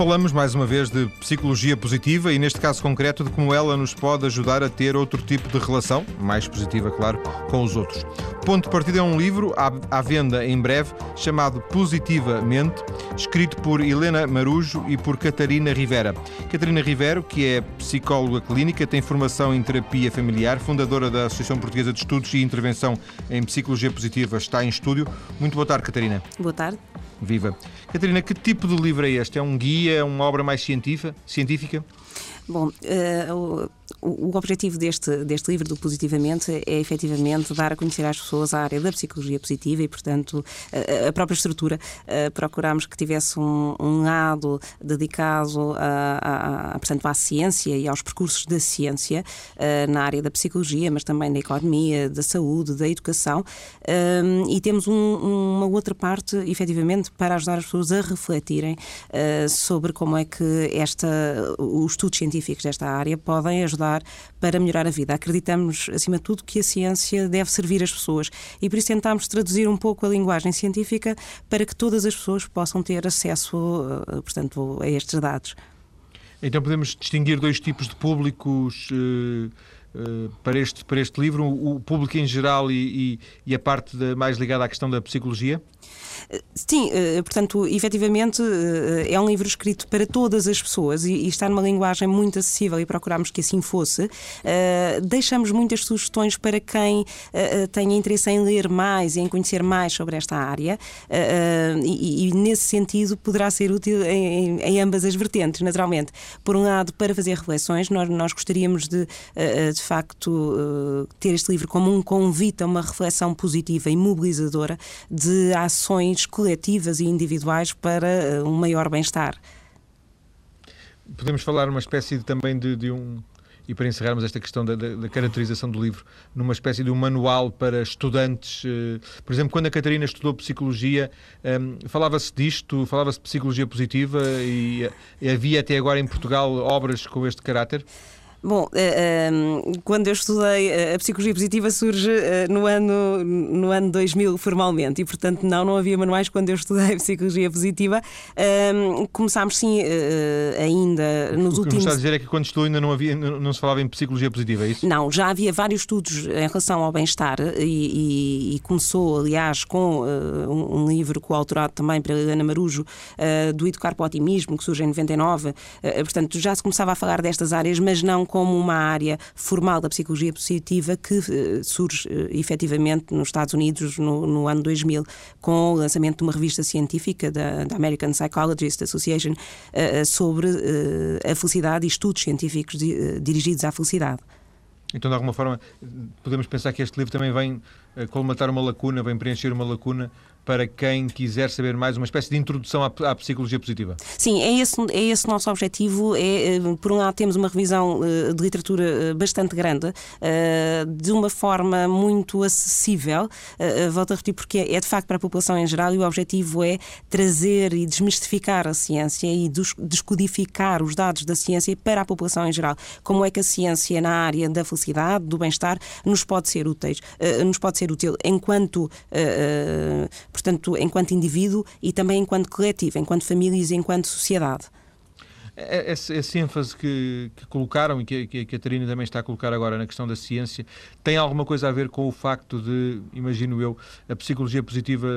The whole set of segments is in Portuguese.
falamos mais uma vez de psicologia positiva e, neste caso concreto, de como ela nos pode ajudar a ter outro tipo de relação, mais positiva, claro, com os outros. Ponto de partida é um livro à, venda em breve chamado Positivamente, escrito por Helena Marujo e por Catarina Rivera. Catarina Rivero, que é psicóloga clínica, tem formação em terapia familiar, fundadora da Associação Portuguesa de Estudos e Intervenção em Psicologia Positiva, está em estúdio. Muito boa tarde, Catarina. Boa tarde. Viva. Catarina, que tipo de livro é este? É um guia, é uma obra mais científica? Bom, uh, o, objetivo deste, deste livro, do Positivamente, é efetivamente dar a conhecer às pessoas a área da psicologia positiva e, portanto, a, a própria estrutura. Uh, procurámos que tivesse um, um lado dedicado a, a, a, portanto, à ciência e aos percursos da ciência uh, na área da psicologia, mas também da economia, da saúde, da educação. Uh, e temos um, uma outra parte, efetivamente, para ajudar as pessoas a refletirem sobre como é que esta, os estudos científicos desta área podem ajudar para melhorar a vida. Acreditamos, acima de tudo, que a ciência deve servir as pessoas e por isso tentámos traduzir um pouco a linguagem científica para que todas as pessoas possam ter acesso, eh, portanto, a estes dados. Então podemos distinguir dois tipos de públicos. Uh para este, para este livro, o público em geral e, e, e a parte de, mais ligada à questão da psicologia? Sim, eh, portanto, efetivamente eh, é um livro escrito para todas as pessoas e, está numa linguagem muito acessível e procurámos que assim fosse. Eh, deixamos muitas sugestões para quem tenha interesse em ler mais e em conhecer mais sobre esta área e, nesse sentido poderá ser útil em, ambas as vertentes, naturalmente. Por um lado, para fazer reflexões, nós, nós gostaríamos de facto, ter este livro como um convite a uma reflexão positiva e mobilizadora de ações coletivas e individuais para eh, um maior bem-estar. Podemos falar uma espécie de, também de, de um e para encerrarmos esta questão da, da, da, caracterização do livro, numa espécie de um manual para estudantes. Eh, por exemplo, quando a Catarina estudou Psicologia, ehm, falava-se disto, falava-se de Psicologia Positiva e havia até agora em Portugal obras com este caráter? Bom, uh, quando eu estudei eh, a psicologia positiva surge uh, no, ano, no ano 2000 formalmente e, portanto, não, não havia manuais quando eu estudei psicologia positiva. Uh, começámos sim ainda nos últimos... O que está a dizer é que quando estudou ainda não, havia, não se falava em psicologia positiva, é isso? Não, já havia vários estudos em relação ao bem-estar e, e, e, começou, aliás, com um, um, livro coautorado também pela Helena Marujo do Educar para o Otimismo, que surge em 99. portanto, já se começava a falar destas áreas, mas não como uma área formal da psicologia positiva que uh, surge uh, efetivamente nos Estados Unidos no, no, ano 2000, com o lançamento de uma revista científica da, da American Psychologist Association uh, sobre a felicidade e estudos científicos di, dirigidos à felicidade. Então, de alguma forma, podemos pensar que este livro também vem colmatar uma lacuna, vem preencher uma lacuna para quem quiser saber mais, uma espécie de introdução à, à psicologia positiva. Sim, é esse, é esse o nosso objetivo. É, eh, por um lado, temos uma revisão uh, de literatura eh, bastante grande, de uma forma muito acessível. Volto a repetir, porque é de facto para a população em geral e o objetivo é trazer e desmistificar a ciência e descodificar os dados da ciência para a população em geral. Como é que a ciência na área da felicidade, do bem-estar, nos pode ser útil, nos pode ser útil enquanto portanto, enquanto indivíduo e também enquanto coletivo, enquanto famílias e enquanto sociedade. É, essa, essa ênfase que, que, colocaram e que, que, a Catarina também está a colocar agora na questão da ciência tem alguma coisa a ver com o facto de, imagino eu, a psicologia positiva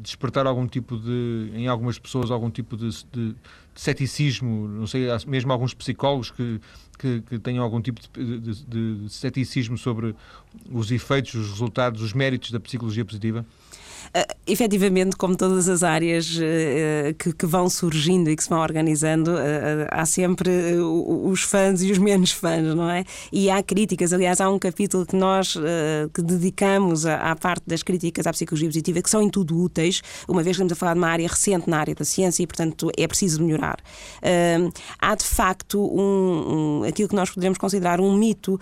despertar algum tipo de, em algumas pessoas, algum tipo de, de, de ceticismo, não sei, mesmo alguns psicólogos que, que, que tenham algum tipo de, de, de ceticismo sobre os efeitos, os resultados, os méritos da psicologia positiva? Uh, efetivamente, como todas as áreas uh, que, que, vão surgindo e que se vão organizando, uh, há sempre os fãs e os menos fãs, não é? E há críticas. Aliás, há um capítulo que nós que dedicamos à, à, parte das críticas à psicologia positiva, que são em tudo úteis, uma vez que estamos a falar de uma área recente na área da ciência e, portanto, é preciso melhorar. há, de facto, um, um, aquilo que nós poderemos considerar um mito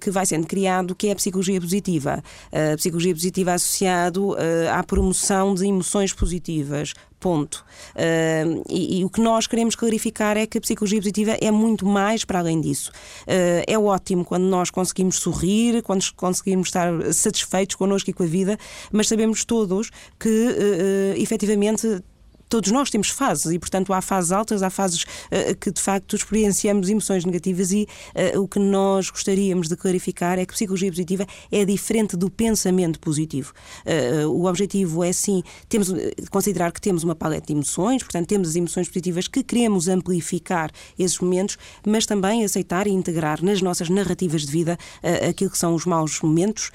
que vai sendo criado, que é a psicologia positiva. a psicologia positiva associado à promoção de emoções positivas. Ponto. Uh, e, e, o que nós queremos clarificar é que a psicologia positiva é muito mais para além disso. Uh, é ótimo quando nós conseguimos sorrir, quando conseguimos estar satisfeitos connosco e com a vida, mas sabemos todos que uh, efetivamente todos nós temos fases e, portanto, há fases altas, há fases uh, que de facto experienciamos emoções negativas e uh, o que nós gostaríamos de clarificar é que psicologia positiva é diferente do pensamento positivo. Uh, o objetivo é sim, temos considerar que temos uma paleta de emoções, portanto, temos as emoções positivas que queremos amplificar esses momentos, mas também aceitar e integrar nas nossas narrativas de vida aquilo que são os maus momentos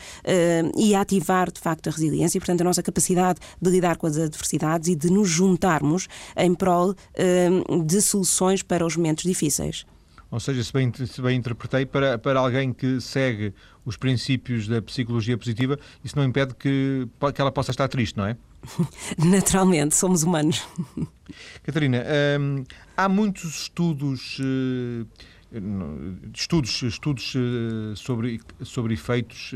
e ativar de facto a resiliência e, portanto, a nossa capacidade de lidar com as adversidades e de nos juntarmos em prol uh, de soluções para os momentos difíceis. Ou seja, se bem, se bem interpretei, para, para alguém que segue os princípios da psicologia positiva, isso não impede que, que ela possa estar triste, não é? Naturalmente, somos humanos. Catarina, hum, há muitos estudos. Uh, estudos, estudos uh, sobre, sobre efeitos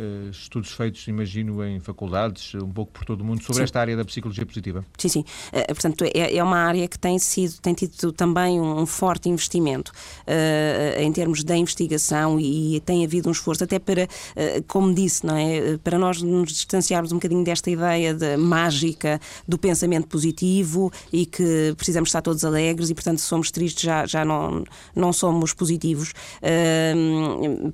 uh, estudos feitos, imagino, em faculdades, um pouco por todo o mundo, sobre sim. esta área da psicologia positiva. Sim, sim. Uh, portanto, é, é, uma área que tem, sido, tem tido também um, forte investimento uh, em termos da investigação e, e, tem havido um esforço até para, como disse, não é? para nós nos distanciarmos um bocadinho desta ideia de mágica do pensamento positivo e que precisamos estar todos alegres e, portanto, se somos tristes já, já não, não somos positivos.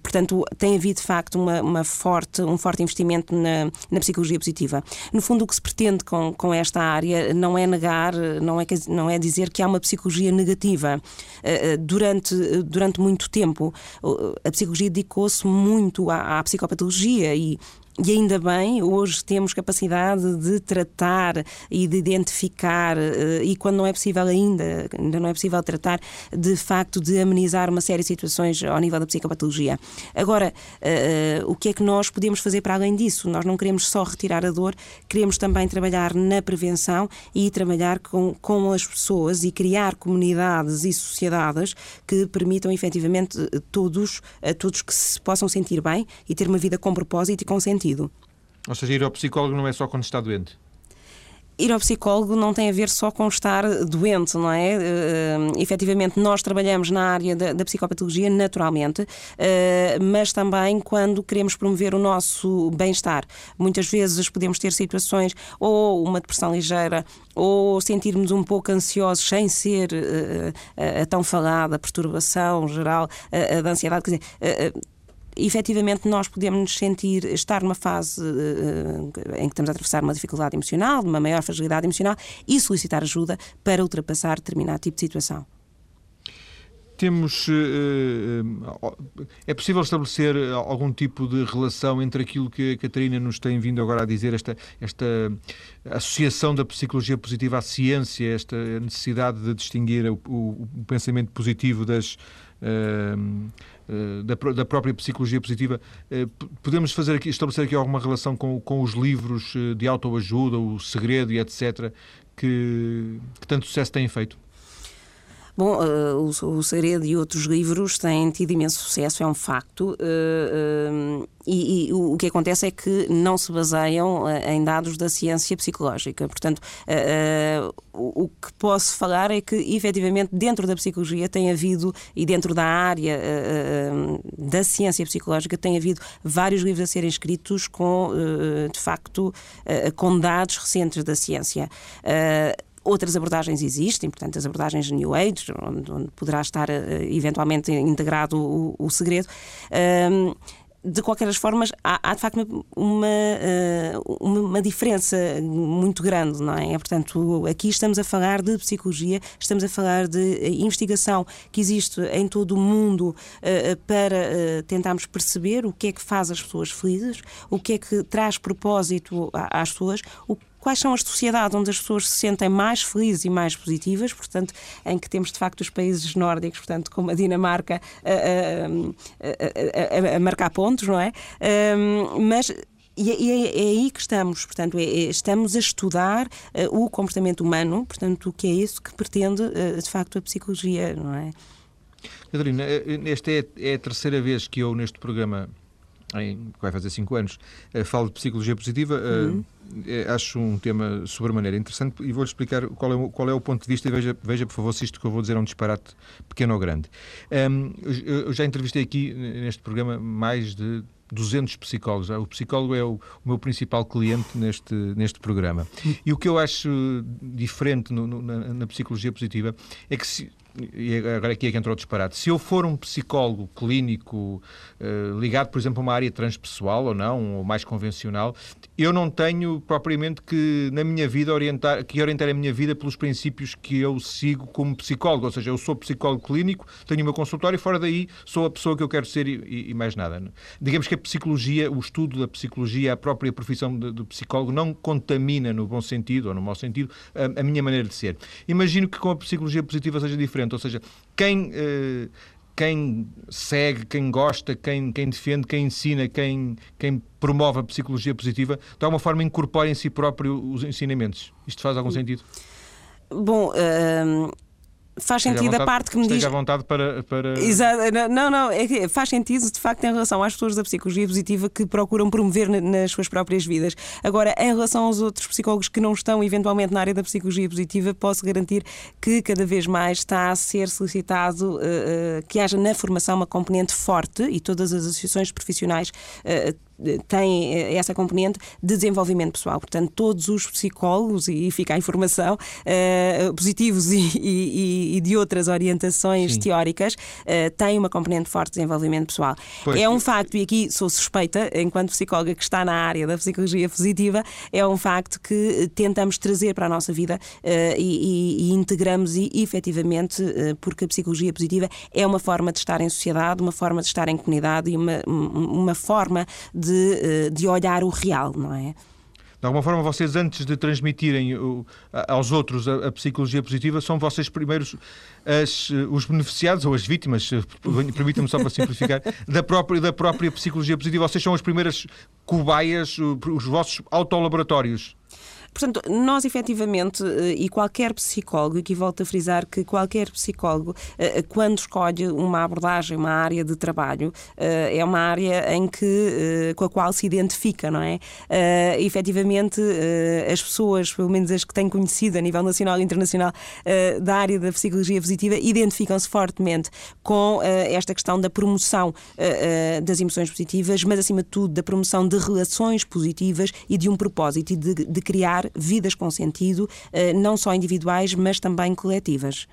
portanto, tem havido, de facto, uma, uma forte, um forte investimento na, na psicologia positiva. No fundo, o que se pretende com, com esta área não é negar, não é, não é dizer que há uma psicologia negativa. Eh, eh, durante, durante muito tempo, a psicologia dedicou-se muito à, à psicopatologia e e ainda bem, hoje temos capacidade de tratar e de identificar, eh, e quando não é possível ainda, ainda não é possível tratar, de facto, de amenizar uma série de situações ao nível da psicopatologia. Agora, uh, o que é que nós podemos fazer para além disso? Nós não queremos só retirar a dor, queremos também trabalhar na prevenção e trabalhar com, com as pessoas e criar comunidades e sociedades que permitam efetivamente todos, a todos que se possam sentir bem e ter uma vida com propósito e com sentido sentido. Ou seja, ir ao psicólogo não é só quando está doente? ir ao psicólogo não tem a ver só com estar doente, não é? Uh, efetivamente, nós trabalhamos na área da, da psicopatologia naturalmente, uh, mas também quando queremos promover o nosso bem-estar. Muitas vezes podemos ter situações ou uma depressão ligeira ou sentirmos um pouco ansiosos sem ser uh, a tão falada perturbação geral da ansiedade. Quer dizer, efetivamente nós podemos nos sentir, estar numa fase uh, em que estamos a atravessar uma dificuldade emocional, uma maior fragilidade emocional e solicitar ajuda para ultrapassar determinado tipo de situação. Temos. Uh, é possível estabelecer algum tipo de relação entre aquilo que a Catarina nos tem vindo agora a dizer, esta, esta associação da psicologia positiva à ciência, esta necessidade de distinguir o, o, pensamento positivo das eh, da, da, própria psicologia positiva, eh, podemos fazer aqui, estabelecer aqui alguma relação com, com os livros eh, de autoajuda, o segredo e etc., que, que tanto sucesso têm feito? Bom, uh, o, o e outros livros têm tido imenso sucesso, é um facto. Uh, uh, e, e, o que acontece é que não se baseiam em dados da ciência psicológica. Portanto, o, o que posso falar é que, efetivamente, dentro da psicologia tem havido, e dentro da área da ciência psicológica, tem havido vários livros a serem escritos com, de facto, com dados recentes da ciência. Outras abordagens existem, portanto, as abordagens New Age, onde, onde poderá estar uh, eventualmente integrado o, o segredo. Um, de qualquer das formas, há, há de facto uma, uma, uma, diferença muito grande, não é? Portanto, aqui estamos a falar de psicologia, estamos a falar de investigação que existe em todo o mundo para tentarmos perceber o que é que faz as pessoas felizes, o que é que traz propósito às pessoas, o quais são as sociedades onde as pessoas se sentem mais felizes e mais positivas, portanto, em que temos de facto os países nórdicos, portanto, como a Dinamarca, a, a, a, a marcar pontos, não é? mas e é, é, é, aí que estamos, portanto, é, estamos a estudar uh, o comportamento humano, portanto, o que é isso que pretende, uh, de facto, a psicologia, não é? Catarina, eh, esta é, a terceira vez que eu, neste programa, em, vai fazer cinco anos, uh, falo de psicologia positiva. Uh, uhum. acho um tema sobremaneira interessante e vou-lhe explicar qual é, qual é o ponto de vista e veja, veja, por favor, se isto que eu vou dizer é um disparate pequeno ou grande. Um, eu já entrevistei aqui neste programa mais de 200 psicólogos. O psicólogo é o, o meu principal cliente neste, neste programa. E o que eu acho diferente no, no, na, na, psicologia positiva é que se, e agora aqui é que entrou o disparate. Se eu for um psicólogo clínico uh, ligado, por exemplo, a uma área transpessoal ou não, ou mais convencional, eu não tenho propriamente que, na minha vida, orientar, que orientar a minha vida pelos princípios que eu sigo como psicólogo. Ou seja, eu sou psicólogo clínico, tenho o meu consultório e fora daí sou a pessoa que eu quero ser e, e mais nada. Digamos que a psicologia, o estudo da psicologia, a própria profissão do psicólogo não contamina, no bom sentido ou no mau sentido, a, a minha maneira de ser. Imagino que com a psicologia positiva seja diferente ou seja, quem, uh, quem segue, quem gosta, quem, quem defende, quem ensina, quem, quem promove a psicologia positiva, de alguma forma incorpora em si próprio os ensinamentos. Isto faz algum sentido? Bom, uh, faz sentido vontade, a parte que me diz. à vontade para. para... Exato, não, não, é faz sentido de facto em relação às pessoas da psicologia positiva que procuram promover nas suas próprias vidas. Agora, em relação aos outros psicólogos que não estão eventualmente na área da psicologia positiva, posso garantir que cada vez mais está a ser solicitado uh, que haja na formação uma componente forte e todas as associações profissionais uh, tem eh, essa componente de desenvolvimento pessoal. Portanto, todos os psicólogos, e fica a informação, uh, positivos e, e, e, de outras orientações Sim. teóricas, uh, têm uma componente forte de desenvolvimento pessoal. Pois. É um facto, e aqui sou suspeita, enquanto psicóloga que está na área da psicologia positiva, é um facto que tentamos trazer para a nossa vida uh, e, e, integramos e, efetivamente, porque a psicologia positiva é uma forma de estar em sociedade, uma forma de estar em comunidade e uma, uma forma de de, eh, de olhar o real, não é? De alguma forma, vocês, antes de transmitirem aos outros a, a psicologia positiva, são vocês primeiros as, os beneficiados ou as vítimas, permitam-me só para simplificar, da própria, da própria psicologia positiva. Vocês são as primeiras cobaias, os vossos autolaboratórios. Portanto, nós efetivamente, eh, e qualquer psicólogo, aqui volto a frisar que qualquer psicólogo, eh, quando escolhe uma abordagem, uma área de trabalho, eh, é uma área em que, com a qual se identifica, não é? Efetivamente, as pessoas, pelo menos as que têm conhecido a nível nacional e internacional da área da psicologia positiva, identificam-se fortemente com esta questão da promoção das emoções positivas, mas acima de tudo da promoção de relações positivas e de um propósito e de, de criar vidas com sentido, eh, não só individuais, mas também coletivas.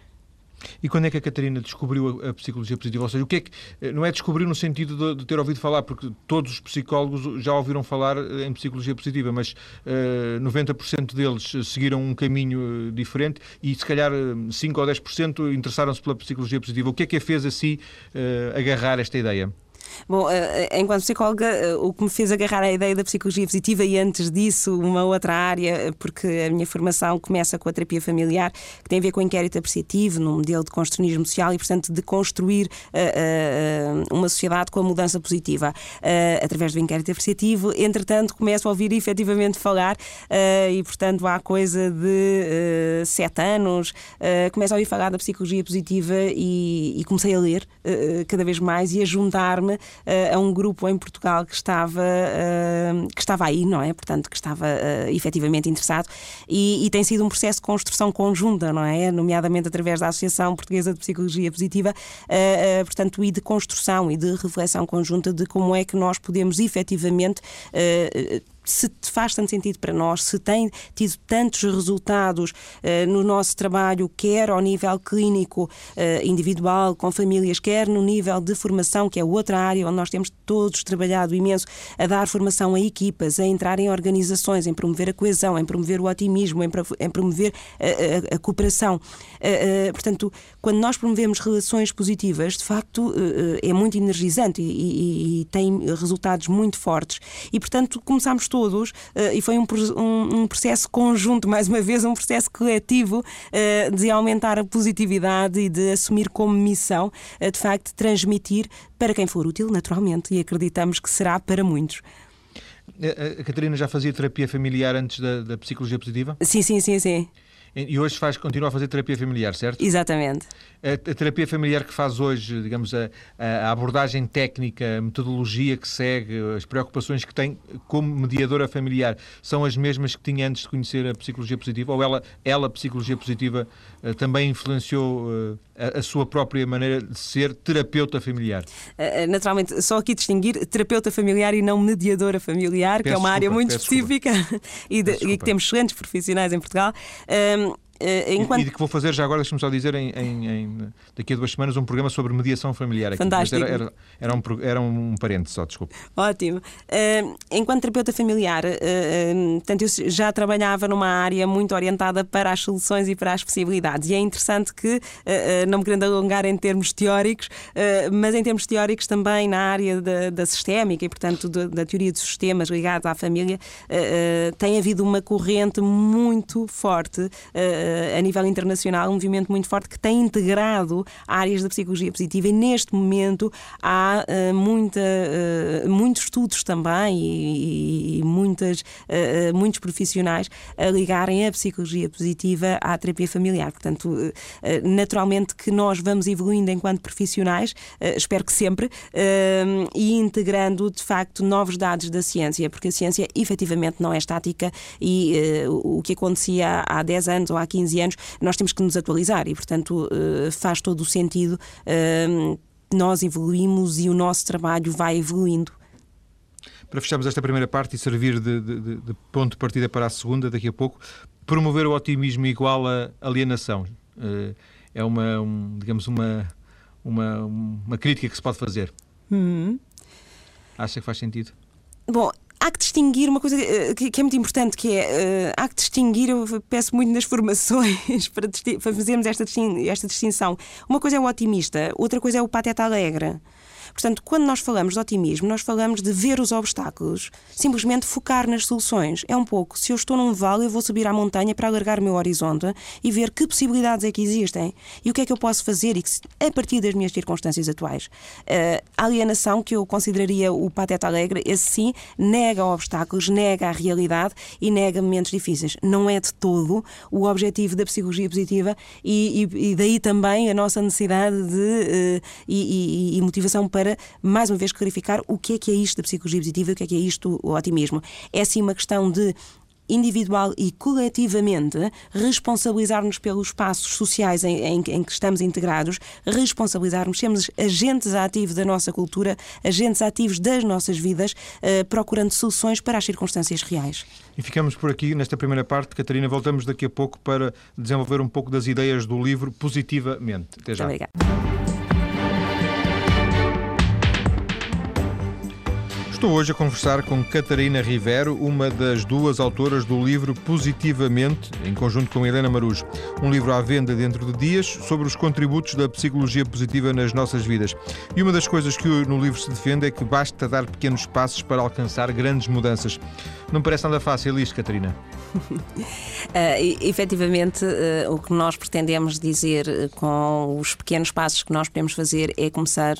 E quando é que a Catarina descobriu a, psicologia positiva? Ou seja, o que é que. Eh, não é descobrir no sentido de, de ter ouvido falar, porque todos os psicólogos já ouviram falar eh, em psicologia positiva, mas uh, 90% deles seguiram um caminho diferente e se calhar 5 ou 10% interessaram-se pela psicologia positiva. O que é que a fez assim uh, agarrar esta ideia? Bom, eh, eh, enquanto psicóloga, eh, o que me fez agarrar a ideia da psicologia positiva e antes disso uma outra área, porque a minha formação começa com a terapia familiar, que tem a ver com o inquérito apreciativo, num modelo de construcionismo social e, portanto, de construir uma sociedade com a mudança positiva através do inquérito apreciativo. Entretanto, começo a ouvir efetivamente falar e, portanto, há coisa de sete anos, começo a ouvir falar da psicologia positiva e, e comecei a ler cada vez mais e a juntar-me a um grupo em Portugal que estava, uh, que estava aí, não é? Portanto, que estava uh, efetivamente interessado e, e, tem sido um processo de construção conjunta, não é? Nomeadamente através da Associação Portuguesa de Psicologia Positiva, portanto, e de construção e de reflexão conjunta de como é que nós podemos efetivamente se faz tanto sentido para nós, se tem tido tantos resultados uh, no nosso trabalho, quer ao nível clínico uh, individual, com famílias, quer no nível de formação, que é outra área onde nós temos todos trabalhado imenso, a dar formação a equipas, a entrar em organizações, em promover a coesão, em promover o otimismo, em, em promover a, a, a cooperação. Uh, portanto, quando nós promovemos relações positivas, de facto, é muito energizante e, e, e tem resultados muito fortes. E, portanto, começamos todos uh, e foi um, um, um, processo conjunto, mais uma vez, um processo coletivo uh, de aumentar a positividade e de assumir como missão, uh, de facto, transmitir para quem for útil, naturalmente, e acreditamos que será para muitos. A Catarina já fazia terapia familiar antes da, da psicologia positiva? Sim, sim, sim, sim. E hoje faz, continua a fazer terapia familiar, certo? Exatamente. A, a terapia familiar que faz hoje, digamos, a, a, abordagem técnica, a metodologia que segue, as preocupações que tem como mediadora familiar, são as mesmas que tinha antes de conhecer a psicologia positiva? Ou ela, ela psicologia positiva, eh, também influenciou eh, a, a, sua própria maneira de ser terapeuta familiar? Eh, naturalmente, só aqui distinguir terapeuta familiar e não mediadora familiar, peço que é uma desculpa, área muito específica e, de, e, que temos excelentes profissionais em Portugal. Um, Uh, enquanto... E, e de que vou fazer já agora, deixe-me só dizer, em, em, em, daqui a duas semanas, um programa sobre mediação familiar. Aqui. Fantástico. Era, era, era, um, era um parente só, desculpe. Ótimo. Uh, enquanto terapeuta familiar, uh, portanto, eu já trabalhava numa área muito orientada para as soluções e para as possibilidades. E é interessante que, não me querendo alongar em termos teóricos, mas em termos teóricos também na área da, da sistémica e, portanto, da, da, teoria dos sistemas ligados à família, tem havido uma corrente muito forte a nível internacional, um movimento muito forte que tem integrado áreas da psicologia positiva e neste momento há uh, muita, uh, muitos estudos também e, e muitas, muitos profissionais a ligarem a psicologia positiva à terapia familiar. Portanto, naturalmente que nós vamos evoluindo enquanto profissionais, espero que sempre, e integrando de facto novos dados da ciência, porque a ciência efetivamente não é estática e o que acontecia há 10 anos ou há 15 anos, nós temos que nos atualizar e, portanto, eh, faz todo o sentido. Eh, nós evoluímos e o nosso trabalho vai evoluindo. Para fecharmos esta primeira parte e servir de, de, de ponto de partida para a segunda, daqui a pouco, promover o otimismo igual a alienação. Eh, é uma, um, digamos, uma, uma, uma crítica que se pode fazer. Uhum. Acha que faz sentido? Bom, há que distinguir uma coisa eh, que, é muito importante, que é uh, há que distinguir, eu peço muito nas formações para, fazermos esta, esta distinção. Uma coisa é o otimista, outra coisa é o pateta alegre. Portanto, quando nós falamos de otimismo, nós falamos de ver os obstáculos, simplesmente focar nas soluções. É um pouco, se eu estou num vale, eu vou subir à montanha para alargar o meu horizonte e ver que possibilidades é que existem e o que é que eu posso fazer e que, a partir das minhas circunstâncias atuais. Uh, a alienação, que eu consideraria o pateta alegre, esse sim, nega obstáculos, nega a realidade e nega momentos difíceis. Não é de todo o objetivo da psicologia positiva e, e, e daí também a nossa necessidade de uh, e, e motivação para para, mais uma vez, clarificar o que é que é isto da psicologia positiva e o que é que é isto o otimismo. É sim uma questão de individual e coletivamente, responsabilizar-nos pelos espaços sociais em, em, em, que estamos integrados, responsabilizarmos, sermos agentes ativos da nossa cultura, agentes ativos das nossas vidas, uh, procurando soluções para as circunstâncias reais. E ficamos por aqui nesta primeira parte. Catarina, voltamos daqui a pouco para desenvolver um pouco das ideias do livro positivamente. Até já. Muito obrigada. Estou hoje a conversar com Catarina Rivero, uma das duas autoras do livro Positivamente, em conjunto com Helena Marujo. Um livro à venda dentro de dias sobre os contributos da psicologia positiva nas nossas vidas. E uma das coisas que no livro se defende é que basta dar pequenos passos para alcançar grandes mudanças. Não parece nada fácil isto, Catarina? uh, efetivamente, uh, o que nós pretendemos dizer uh, com os pequenos passos que nós podemos fazer é começar,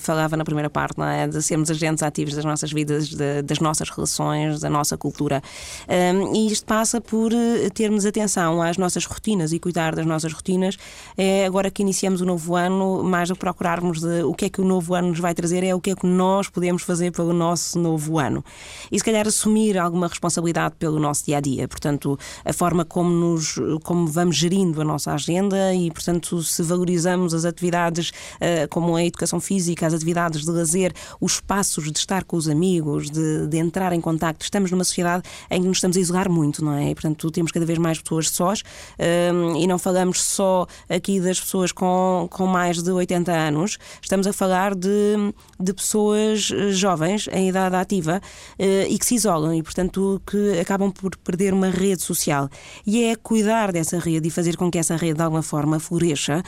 falava na primeira parte, não é? de sermos agentes ativos das nossas vidas, de, das nossas relações, da nossa cultura. Um, e isto passa por termos atenção às nossas rotinas e cuidar das nossas rotinas. É agora que iniciamos o novo ano, mais do que procurarmos de o que é que o novo ano nos vai trazer, é o que é que nós podemos fazer pelo nosso novo ano. E se calhar assumir assumir alguma responsabilidade pelo nosso dia a dia. Portanto, a forma como, nos, como vamos gerindo a nossa agenda e, portanto, se valorizamos as atividades uh, como a educação física, as atividades de lazer, os espaços de estar com os amigos, de, de entrar em contacto. Estamos numa sociedade em que nos estamos a isolar muito, não é? E, portanto, temos cada vez mais pessoas sós uh, e não falamos só aqui das pessoas com, com mais de 80 anos, estamos a falar de, de pessoas eh, jovens em idade ativa e que se isolam e, portanto, que acabam por perder uma rede social. E é cuidar dessa rede e fazer com que essa rede, de alguma forma, floresça.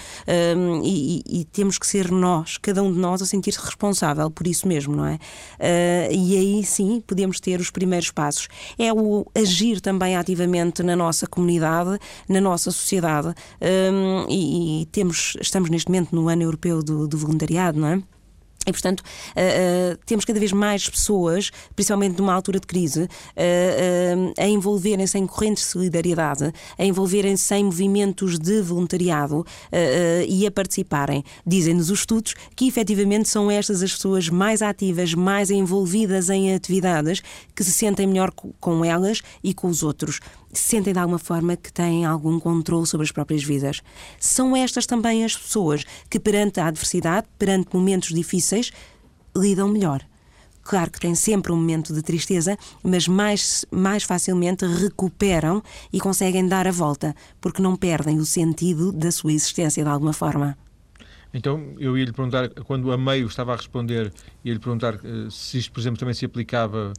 Um, e, e, temos que ser nós, cada um de nós, a sentir-se responsável por isso mesmo, não é? Uh, e aí sim podemos ter os primeiros passos. É o agir também ativamente na nossa comunidade, na nossa sociedade. Um, e, e, temos, estamos neste momento no ano europeu do, do voluntariado, não é? E, portanto, uh, uh, temos cada vez mais pessoas, principalmente numa altura de crise, uh, a envolverem-se em correntes de solidariedade, a envolverem-se em movimentos de voluntariado e a participarem. Dizem-nos os estudos que, efetivamente, são estas as pessoas mais ativas, mais envolvidas em atividades, que se sentem melhor com elas e com os outros sentem de alguma forma que têm algum controle sobre as próprias vidas. São estas também as pessoas que, perante a adversidade, perante momentos difíceis, lidam melhor. Claro que têm sempre um momento de tristeza, mas mais, mais facilmente recuperam e conseguem dar a volta, porque não perdem o sentido da sua existência de alguma forma. Então, eu ia lhe perguntar, quando a meio estava a responder, ia lhe perguntar eh, se isto, por exemplo, também se aplicava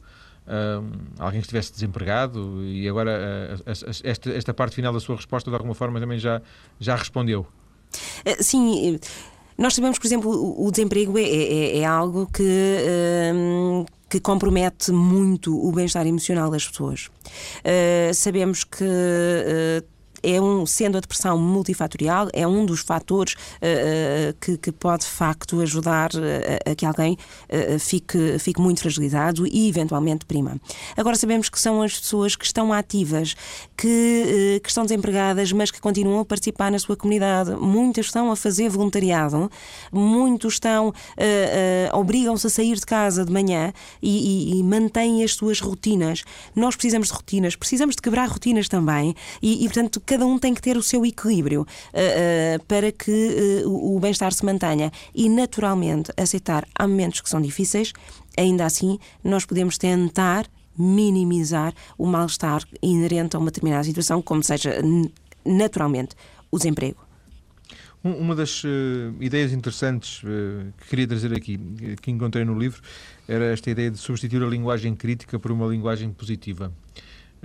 uh, alguém que estivesse desempregado e agora uh, esta, esta parte final da sua resposta de alguma forma também já, já respondeu. Uh, sim, nós sabemos, por exemplo, o desemprego é, é, é algo que que compromete muito o bem-estar emocional das pessoas. Uh, sabemos que uh, é um, sendo a depressão multifatorial, é um dos fatores uh, que, que, pode de facto ajudar a, a que alguém uh, fique, fique muito fragilizado e eventualmente prima. Agora sabemos que são as pessoas que estão ativas, que, uh, que estão desempregadas, mas que continuam a participar na sua comunidade. Muitas estão a fazer voluntariado, muitos estão, obrigam-se a sair de casa de manhã e, e, e mantêm as suas rotinas. Nós precisamos de rotinas, precisamos de quebrar rotinas também e, e portanto, cada um tem que ter o seu equilíbrio uh, uh, para que uh, o bem-estar se mantenha. E, naturalmente, aceitar há momentos que são difíceis, ainda assim, nós podemos tentar minimizar o mal-estar inerente a uma determinada situação, como seja naturalmente o desemprego. Uma das uh, ideias interessantes uh, que queria trazer aqui, que encontrei no livro, era esta ideia de substituir a linguagem crítica por uma linguagem positiva.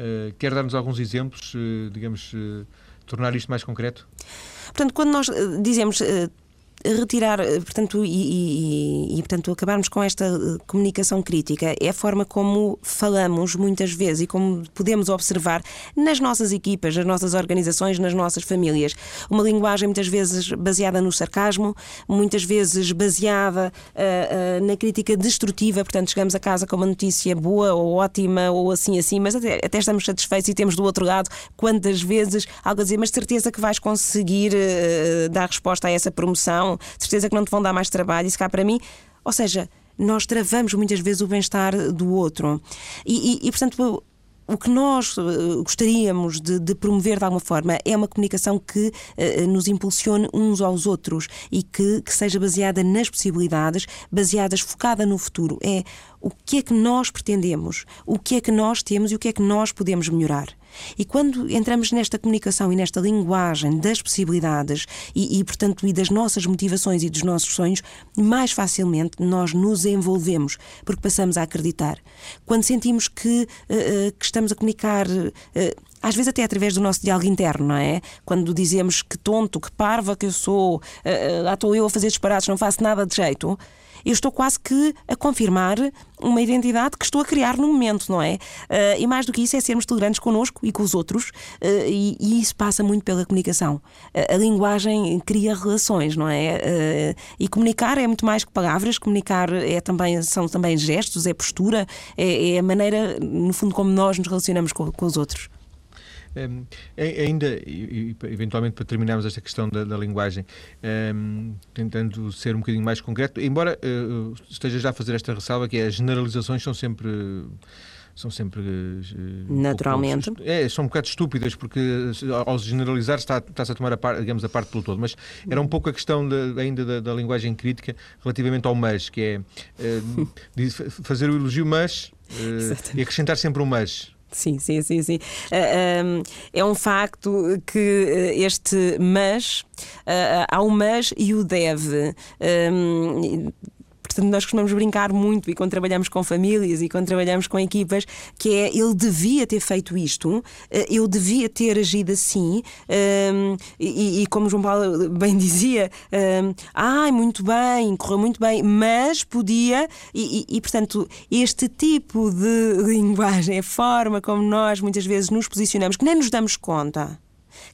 Eh, quer dar-nos alguns exemplos, uh, digamos, uh, tornar isto mais concreto? Portanto, quando nós dizemos retirar, eh, portanto, e, e, e, portanto, acabarmos com esta eh, comunicação crítica é a forma como falamos muitas vezes e como podemos observar nas nossas equipas, nas nossas organizações, nas nossas famílias. Uma linguagem muitas vezes baseada no sarcasmo, muitas vezes baseada uh, uh, na crítica destrutiva, portanto, chegamos a casa com uma notícia boa ou ótima ou assim assim, mas até, até estamos satisfeitos e temos do outro lado quantas vezes algo a dizer, mas certeza que vais conseguir uh, dar resposta a essa promoção de certeza que não te vão dar mais trabalho, isso cá para mim. Ou seja, nós travamos muitas vezes o bem-estar do outro. E, e, e, portanto, o que nós uh, gostaríamos de, de, promover de alguma forma é uma comunicação que uh, nos impulsione uns aos outros e que, que, seja baseada nas possibilidades, baseadas, focada no futuro. É o que é que nós pretendemos, o que é que nós temos e o que é que nós podemos melhorar. E quando entramos nesta comunicação e nesta linguagem das possibilidades e, e, portanto, e das nossas motivações e dos nossos sonhos, mais facilmente nós nos envolvemos, porque passamos a acreditar. Quando sentimos que, uh, que estamos a comunicar. Uh, às vezes até através do nosso diálogo interno, não é? Quando dizemos que tonto, que parva que eu sou, uh, lá estou eu a fazer disparates, não faço nada de jeito eu estou quase que a confirmar uma identidade que estou a criar no momento, não é? Uh, e mais do que isso é sermos tolerantes connosco e com os outros, uh, e, e, isso passa muito pela comunicação. Uh, a linguagem cria relações, não é? e comunicar é muito mais que palavras, comunicar é também, são também gestos, é postura, é, é a maneira, no fundo, como nós nos relacionamos com, com os outros. Um, ainda, e, eventualmente para terminarmos esta questão da, da linguagem, um, tentando ser um bocadinho mais concreto, embora uh, esteja já a fazer esta ressalva, que é, as generalizações são sempre são sempre uh, naturalmente. pouco, é, são um bocado estúpidas porque ao generalizar está, está-se a tomar a parte, digamos a parte pelo todo mas era um pouco a questão de, ainda da, da, linguagem crítica relativamente ao mas que é uh, fazer o elogio mas uh, e acrescentar sempre um mas Sim, sim, sim, sim. Uh, um, é um facto que este mas, uh, há o mas e o deve. Portanto, nós costumamos brincar muito e quando trabalhamos com famílias e quando trabalhamos com equipas, que é ele devia ter feito isto, eh, eu devia ter agido assim, um, e, e, como João Paulo bem dizia, um, ai, muito bem, correu muito bem, mas podia, e, e, e portanto, este tipo de linguagem, a forma como nós muitas vezes nos posicionamos, que nem nos damos conta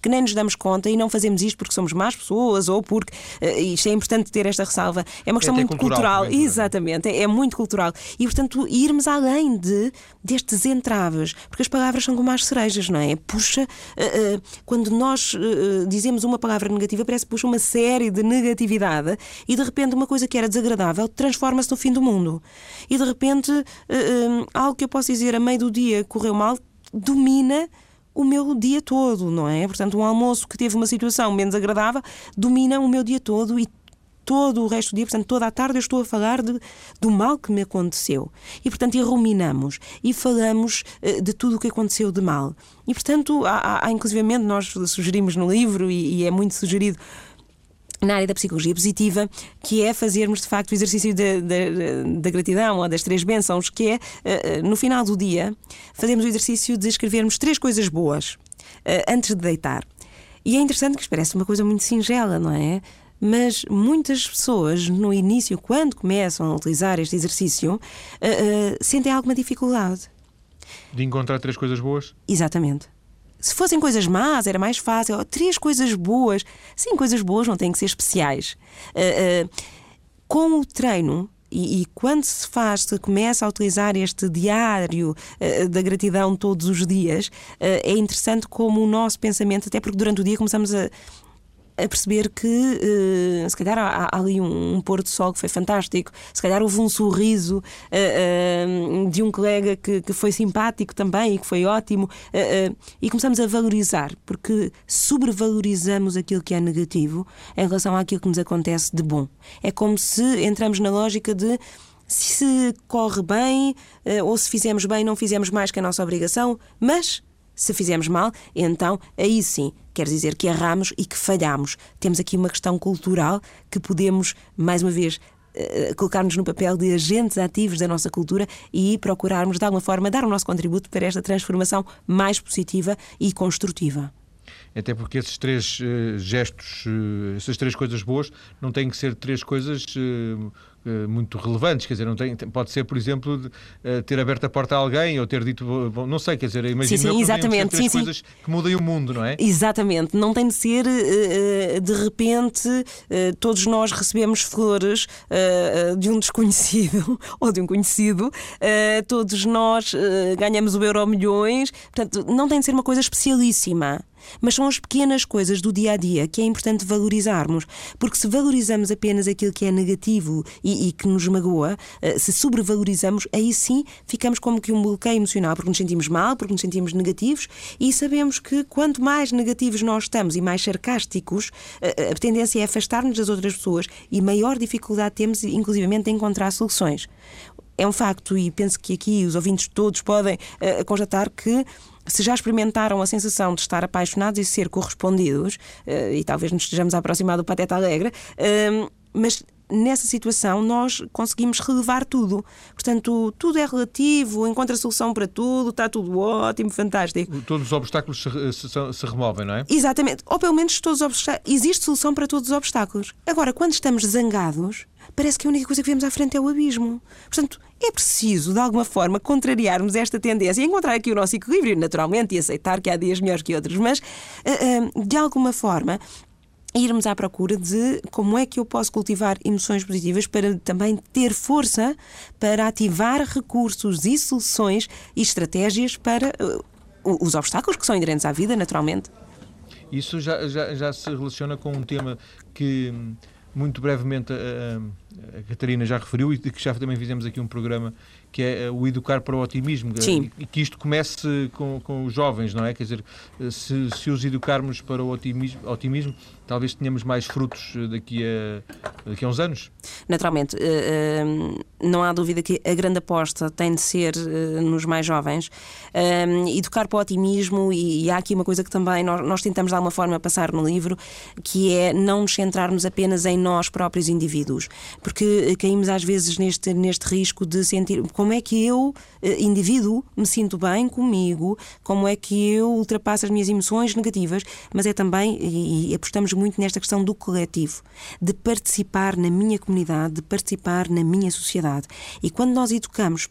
que nem nos damos conta e não fazemos isto porque somos más pessoas ou porque uh, isto é importante ter esta ressalva. É uma questão é muito cultural, cultural. exatamente, é, é, muito cultural. E portanto, irmos além de destes entraves, porque as palavras são como as cerejas, não é? Puxa, uh, uh, quando nós dizemos uma palavra negativa, parece que puxa uma série de negatividade e de repente uma coisa que era desagradável transforma-se no fim do mundo. E de repente algo que eu posso dizer a meio do dia correu mal domina o meu dia todo, não é? Portanto, um almoço que teve uma situação menos agradável domina o meu dia todo e todo o resto do dia, portanto, toda a tarde eu estou a falar de, do mal que me aconteceu. E, portanto, e ruminamos e falamos uh, de tudo o que aconteceu de mal. E, portanto, há, há, inclusivamente, nós sugerimos no livro, e, e é muito sugerido na área da psicologia positiva, que é fazermos de facto o exercício da gratidão ou das três bênçãos, que é uh, no final do dia fazemos o exercício de escrevermos três coisas boas uh, antes de deitar. E é interessante que isto parece uma coisa muito singela, não é? Mas muitas pessoas, no início, quando começam a utilizar este exercício, sentem alguma dificuldade. De encontrar três coisas boas? Exatamente. Se fossem coisas más, era mais fácil. Três coisas boas. Sim, coisas boas não têm que ser especiais. Uh, uh, com o treino, e, e, quando se faz, se começa a utilizar este diário uh, da gratidão todos os dias, uh, é interessante como o nosso pensamento, até porque durante o dia começamos a, a perceber que uh, se calhar há, há ali um, um, pôr do sol que foi fantástico, se calhar houve um sorriso uh, uh, de um colega que, que, foi simpático também e que foi ótimo, e começamos a valorizar, porque sobrevalorizamos aquilo que é negativo em relação àquilo que nos acontece de bom. É como se entramos na lógica de se corre bem ou se fizemos bem, não fizemos mais que a nossa obrigação, mas se fizemos mal, então aí sim quer dizer que erramos e que falhamos. Temos aqui uma questão cultural que podemos, mais uma vez, eh, colocar-nos no papel de agentes ativos da nossa cultura e procurarmos, de alguma forma, dar o nosso contributo para esta transformação mais positiva e construtiva até porque esses três uh, gestos, uh, essas três coisas boas, não têm que ser três coisas uh, muito relevantes, quer dizer, não tem, pode ser, por exemplo, de, ter aberto a porta a alguém ou ter dito, bom, não sei, quer dizer, imagina sim, sim, exatamente. sim, coisas sim. que mudem o mundo, não é? Exatamente, não tem de ser de repente todos nós recebemos flores de um desconhecido ou de um conhecido, todos nós ganhamos o euro milhões, portanto, não tem de ser uma coisa especialíssima. Mas são as pequenas coisas do dia a dia que é importante valorizarmos, porque se valorizamos apenas aquilo que é negativo e, e que nos magoa, eh, se sobrevalorizamos, aí sim ficamos como que um bloqueio emocional, porque nos sentimos mal, porque nos sentimos negativos e sabemos que quanto mais negativos nós estamos e mais sarcásticos, eh, a tendência é afastar-nos das outras pessoas e maior dificuldade temos, inclusivamente, em encontrar soluções. É um facto, e penso que aqui os ouvintes todos podem uh, constatar que se já experimentaram a sensação de estar apaixonados e ser correspondidos, e talvez nos estejamos a aproximar do Pateta Alegre, mas nessa situação nós conseguimos relevar tudo. Portanto, tudo é relativo, encontra solução para tudo, está tudo ótimo, fantástico. Todos os obstáculos se, se, se removem, não é? Exatamente. Ou pelo menos todos os obstáculos. Existe solução para todos os obstáculos. Agora, quando estamos zangados, parece que a única coisa que vemos à frente é o abismo. Portanto, é preciso, de alguma forma, contrariarmos esta tendência e encontrar aqui o nosso equilíbrio, naturalmente, e aceitar que há dias melhores que outros, mas, eh, eh, de alguma forma, irmos à procura de como é que eu posso cultivar emoções positivas para também ter força para ativar recursos e soluções e estratégias para uh, os obstáculos que são inerentes à vida, naturalmente. Isso já, já, já se relaciona com um tema que muito brevemente a, a, Catarina já referiu e que já também fizemos aqui um programa que é o educar para o otimismo Sim. e que isto comece com, com os jovens, não é? Quer dizer, se, se os educarmos para o otimismo, otimismo talvez tenhamos mais frutos eh, daqui a, daqui a uns anos? Naturalmente, eh, eh, não há dúvida que a grande aposta tem de ser nos mais jovens. Educar para o otimismo, e há aqui uma coisa que também nós tentamos de alguma forma passar no livro, que é não nos centrarmos apenas em nós próprios indivíduos, porque caímos às vezes neste, neste risco de sentir como é que eu, indivíduo, me sinto bem comigo, como é que eu ultrapasso as minhas emoções negativas, mas é também, e apostamos muito nesta questão do coletivo, de participar na minha comunidade, de participar na minha sociedade. E quando nós educamos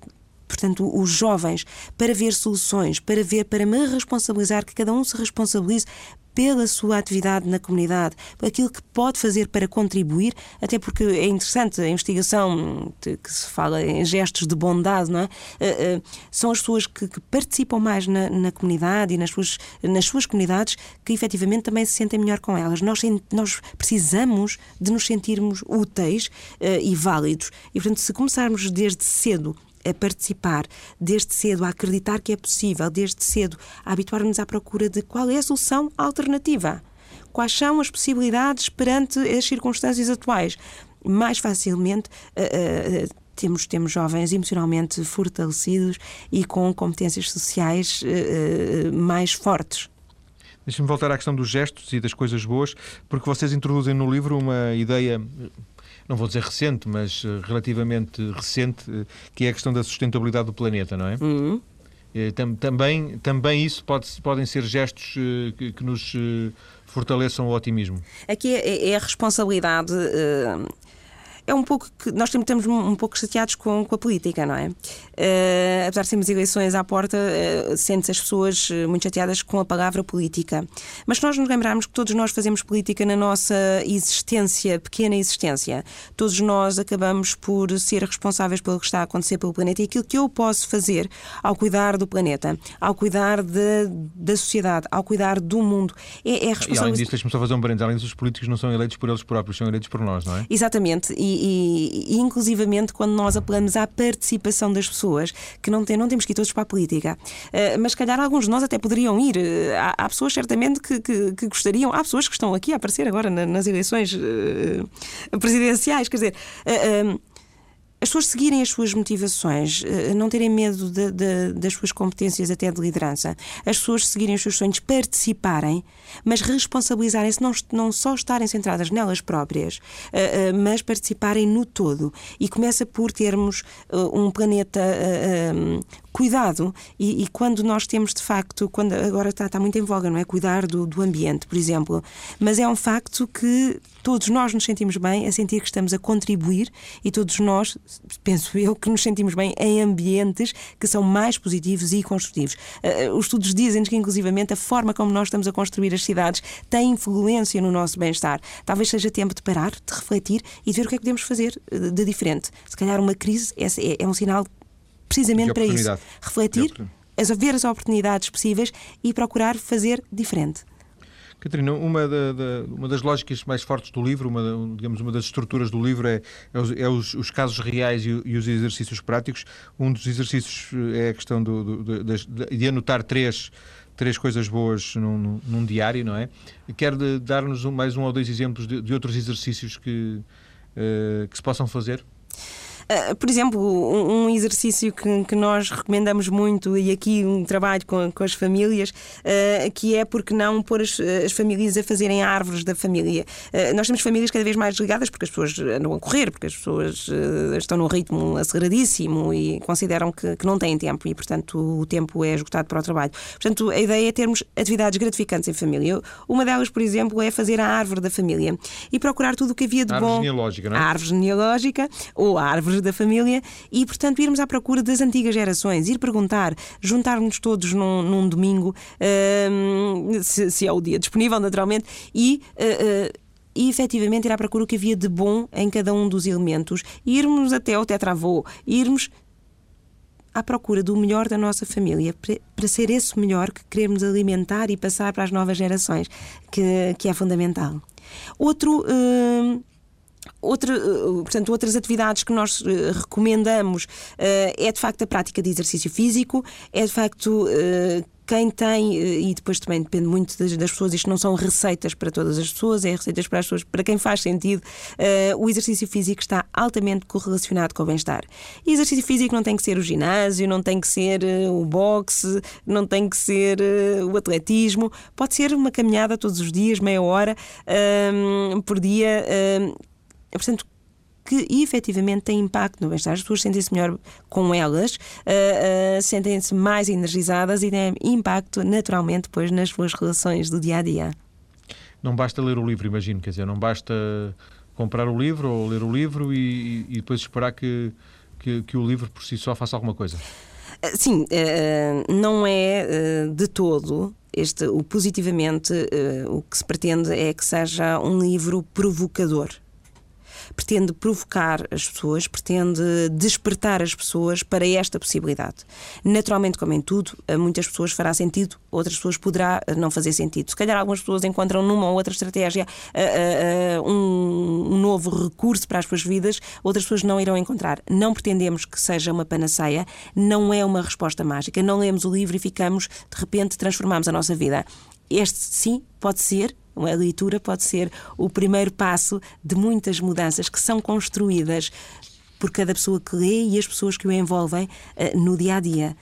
portanto, os jovens, para ver soluções, para ver, para me responsabilizar, que cada um se responsabilize pela sua atividade na comunidade, aquilo que pode fazer para contribuir, até porque é interessante a investigação que se fala em gestos de bondade, não é? Uh, uh, são as pessoas que, que participam mais na, na, comunidade e nas suas, nas suas comunidades que efetivamente também se sentem melhor com elas. Nós, nós precisamos de nos sentirmos úteis uh, e válidos. E, portanto, se começarmos desde cedo a participar, desde cedo a acreditar que é possível, desde cedo a habituar-nos à procura de qual é a solução alternativa. Quais são as possibilidades perante as circunstâncias atuais? Mais facilmente uh, uh, temos, temos jovens emocionalmente fortalecidos e com competências sociais uh, mais fortes. Deixa-me voltar à questão dos gestos e das coisas boas, porque vocês introduzem no livro uma ideia não vou dizer recente, mas eh, relativamente recente, eh, que é a questão da sustentabilidade do planeta, não é? Uhum. Eh, também, também isso pode, podem ser gestos que, que nos fortaleçam o otimismo. Aqui é, é a responsabilidade é um pouco que nós estamos um pouco chateados com, com a política, não é? Uh, apesar de sermos eleições à porta, uh, sente-se as pessoas eh, muito chateadas com a palavra política. Mas se nós nos lembrarmos que todos nós fazemos política na nossa existência, pequena existência, todos nós acabamos por ser responsáveis pelo que está a acontecer pelo planeta e aquilo que eu posso fazer ao cuidar do planeta, ao cuidar de, da sociedade, ao cuidar do mundo, é, é responsabilidade. E além disso, deixe-me só fazer um parênteses, além disso, os políticos não são eleitos por eles próprios, são eleitos por nós, não é? Exatamente. E e, e, inclusivamente quando nós apelamos à participação das pessoas, que não, tem, não temos que ir todos para a política, uh, mas calhar alguns de nós até poderiam ir. Uh, há, há, pessoas certamente que, que, que, gostariam, há pessoas que estão aqui a aparecer agora na, nas eleições uh, presidenciais, quer dizer as pessoas seguirem as suas motivações, não terem medo de, de, das suas competências até de liderança, as pessoas seguirem os seus sonhos, participarem, mas responsabilizarem-se, não, não só estarem centradas nelas próprias, uh, uh, mas participarem no todo. E começa por termos um planeta cuidado e, e, quando nós temos de facto, quando agora está, está muito em voga, não é? Cuidar do, do ambiente, por exemplo. Mas é um facto que todos nós nos sentimos bem a sentir que estamos a contribuir e todos nós, penso eu, que nos sentimos bem em ambientes que são mais positivos e construtivos. Uh, os estudos dizem-nos que, inclusivamente, a forma como nós estamos a construir as cidades tem influência no nosso bem-estar. Talvez seja tempo de parar, de refletir e de ver o que é que podemos fazer eh, de diferente. Se calhar uma crise é, é, é um sinal precisamente para isso. Refletir, ver as oportunidades possíveis e procurar fazer diferente. Catarina, uma, da, da, uma, das lógicas mais fortes do livro, uma, digamos, uma das estruturas do livro é, é, os, é os, os, casos reais e, e, os exercícios práticos. Um dos exercícios é a questão do, do, de, de, anotar três, três coisas boas num, num diário, não é? Quero dar-nos mais um ou dois exemplos de, de outros exercícios que, uh, que se possam fazer? Uh, por exemplo, um, exercício que, que, nós recomendamos muito, e aqui um trabalho com, com as famílias, uh, que é porque não pôr as, as, famílias a fazerem árvores da família. Uh, nós temos famílias cada vez mais ligadas porque as pessoas andam a correr, porque as pessoas estão num ritmo aceleradíssimo e consideram que, que, não têm tempo e, portanto, o tempo é esgotado para o trabalho. Portanto, a ideia é termos atividades gratificantes em família. Uma delas, por exemplo, é fazer a árvore da família e procurar tudo o que havia de a bom. Árvore genealógica, não é? A árvore genealógica ou a árvore da família e, portanto, irmos à procura das antigas gerações, ir perguntar, juntar-nos todos num, num domingo, uh, se, se, é o dia disponível, naturalmente, e. Uh, uh, e efetivamente ir à procura o que havia de bom em cada um dos elementos, irmos até o tetravô, irmos à procura do melhor da nossa família, para ser esse melhor que queremos alimentar e passar para as novas gerações, que, que é fundamental. Outro. Uh, Outra, eh, portanto, outras atividades que nós eh, recomendamos eh, é de facto a prática de exercício físico, é de facto quem tem, e depois também depende muito das, pessoas, isto não são receitas para todas as pessoas, é receitas para as pessoas, para quem faz sentido, o exercício físico está altamente correlacionado com o bem-estar. E exercício físico não tem que ser o ginásio, não tem que ser o boxe, não tem que ser o atletismo, pode ser uma caminhada todos os dias, meia hora por dia portanto, que efetivamente tem impacto no bem-estar. As pessoas sentem-se melhor com elas, uh, uh, sentem-se mais energizadas e têm impacto naturalmente depois nas suas relações do dia a dia. Não basta ler o livro, imagino, quer dizer, não basta comprar o livro ou ler o livro e, e depois esperar que, que, que o livro por si só faça alguma coisa. Sim, não é de todo este, o positivamente, o que se pretende é que seja um livro provocador pretende provocar as pessoas, pretende despertar as pessoas para esta possibilidade. Naturalmente, como em tudo, a muitas pessoas fará sentido, outras pessoas poderá não fazer sentido. Se calhar algumas pessoas encontram numa ou outra estratégia uh, uh, um, um novo recurso para as suas vidas, outras pessoas não irão encontrar. Não pretendemos que seja uma panaceia, não é uma resposta mágica. Não lemos o livro e ficamos, de repente, transformamos a nossa vida. Este, sim, pode ser a leitura pode ser o primeiro passo de muitas mudanças que são construídas por cada pessoa que lê e as pessoas que o envolvem uh, no dia a dia.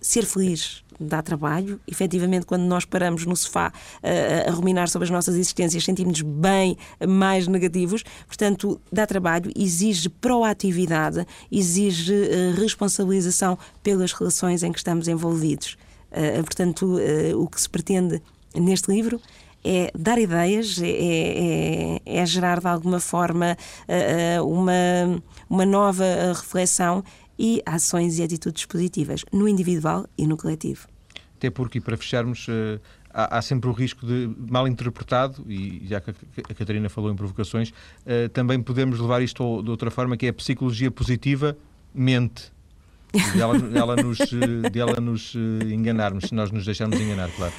Ser feliz dá trabalho. Efetivamente, quando nós paramos no sofá uh, a ruminar sobre as nossas existências, sentimos-nos bem mais negativos. Portanto, dá trabalho, exige proatividade, exige uh, responsabilização pelas relações em que estamos envolvidos. portanto, o que se pretende neste livro é dar ideias, é, é, é gerar de alguma forma uh, uma, uma nova reflexão e ações e atitudes positivas no individual e no coletivo. Até porque, para fecharmos, há, sempre o risco de mal interpretado, e já que a Catarina falou em provocações, também podemos levar isto de outra forma, que é a psicologia positiva mente de ela, ela nos, de ela nos enganarmos, se nós nos deixarmos enganar, claro.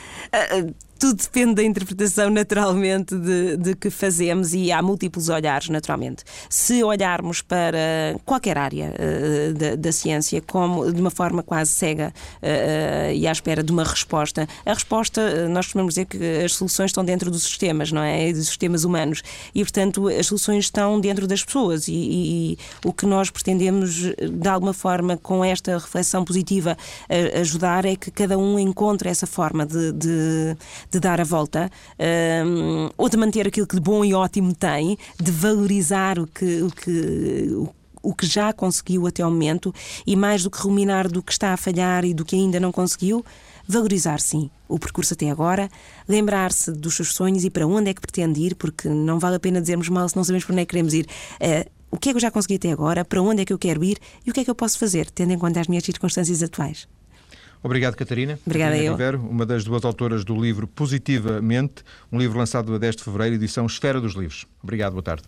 Tudo depende da interpretação, naturalmente, de, de, que fazemos e há múltiplos olhares, naturalmente. Se olharmos para qualquer área uh, da, da, ciência como de uma forma quase cega uh, e à espera de uma resposta, a resposta, nós costumamos dizer que as soluções estão dentro dos sistemas, não é? Dos sistemas humanos. E, portanto, as soluções estão dentro das pessoas e, e, e o que nós pretendemos, de alguma forma, com esta reflexão positiva, ajudar é que cada um encontre essa forma de, de de dar a volta, um, ou de manter aquilo que de bom e ótimo tem, de valorizar o que, o que, o que já conseguiu até ao momento e mais do que ruminar do que está a falhar e do que ainda não conseguiu, valorizar sim o percurso até agora, lembrar-se dos seus sonhos e para onde é que pretende ir, porque não vale a pena dizermos mal se não sabemos para onde é que queremos ir. Uh, o que é que eu já consegui até agora, para onde é que eu quero ir e o que é que eu posso fazer, tendo em conta as minhas circunstâncias atuais. Obrigado, Catarina. Obrigada Catarina eu. Rivero, uma das duas autoras do livro Positivamente, um livro lançado a 10 de fevereiro, edição Esfera dos Livros. Obrigado, boa tarde.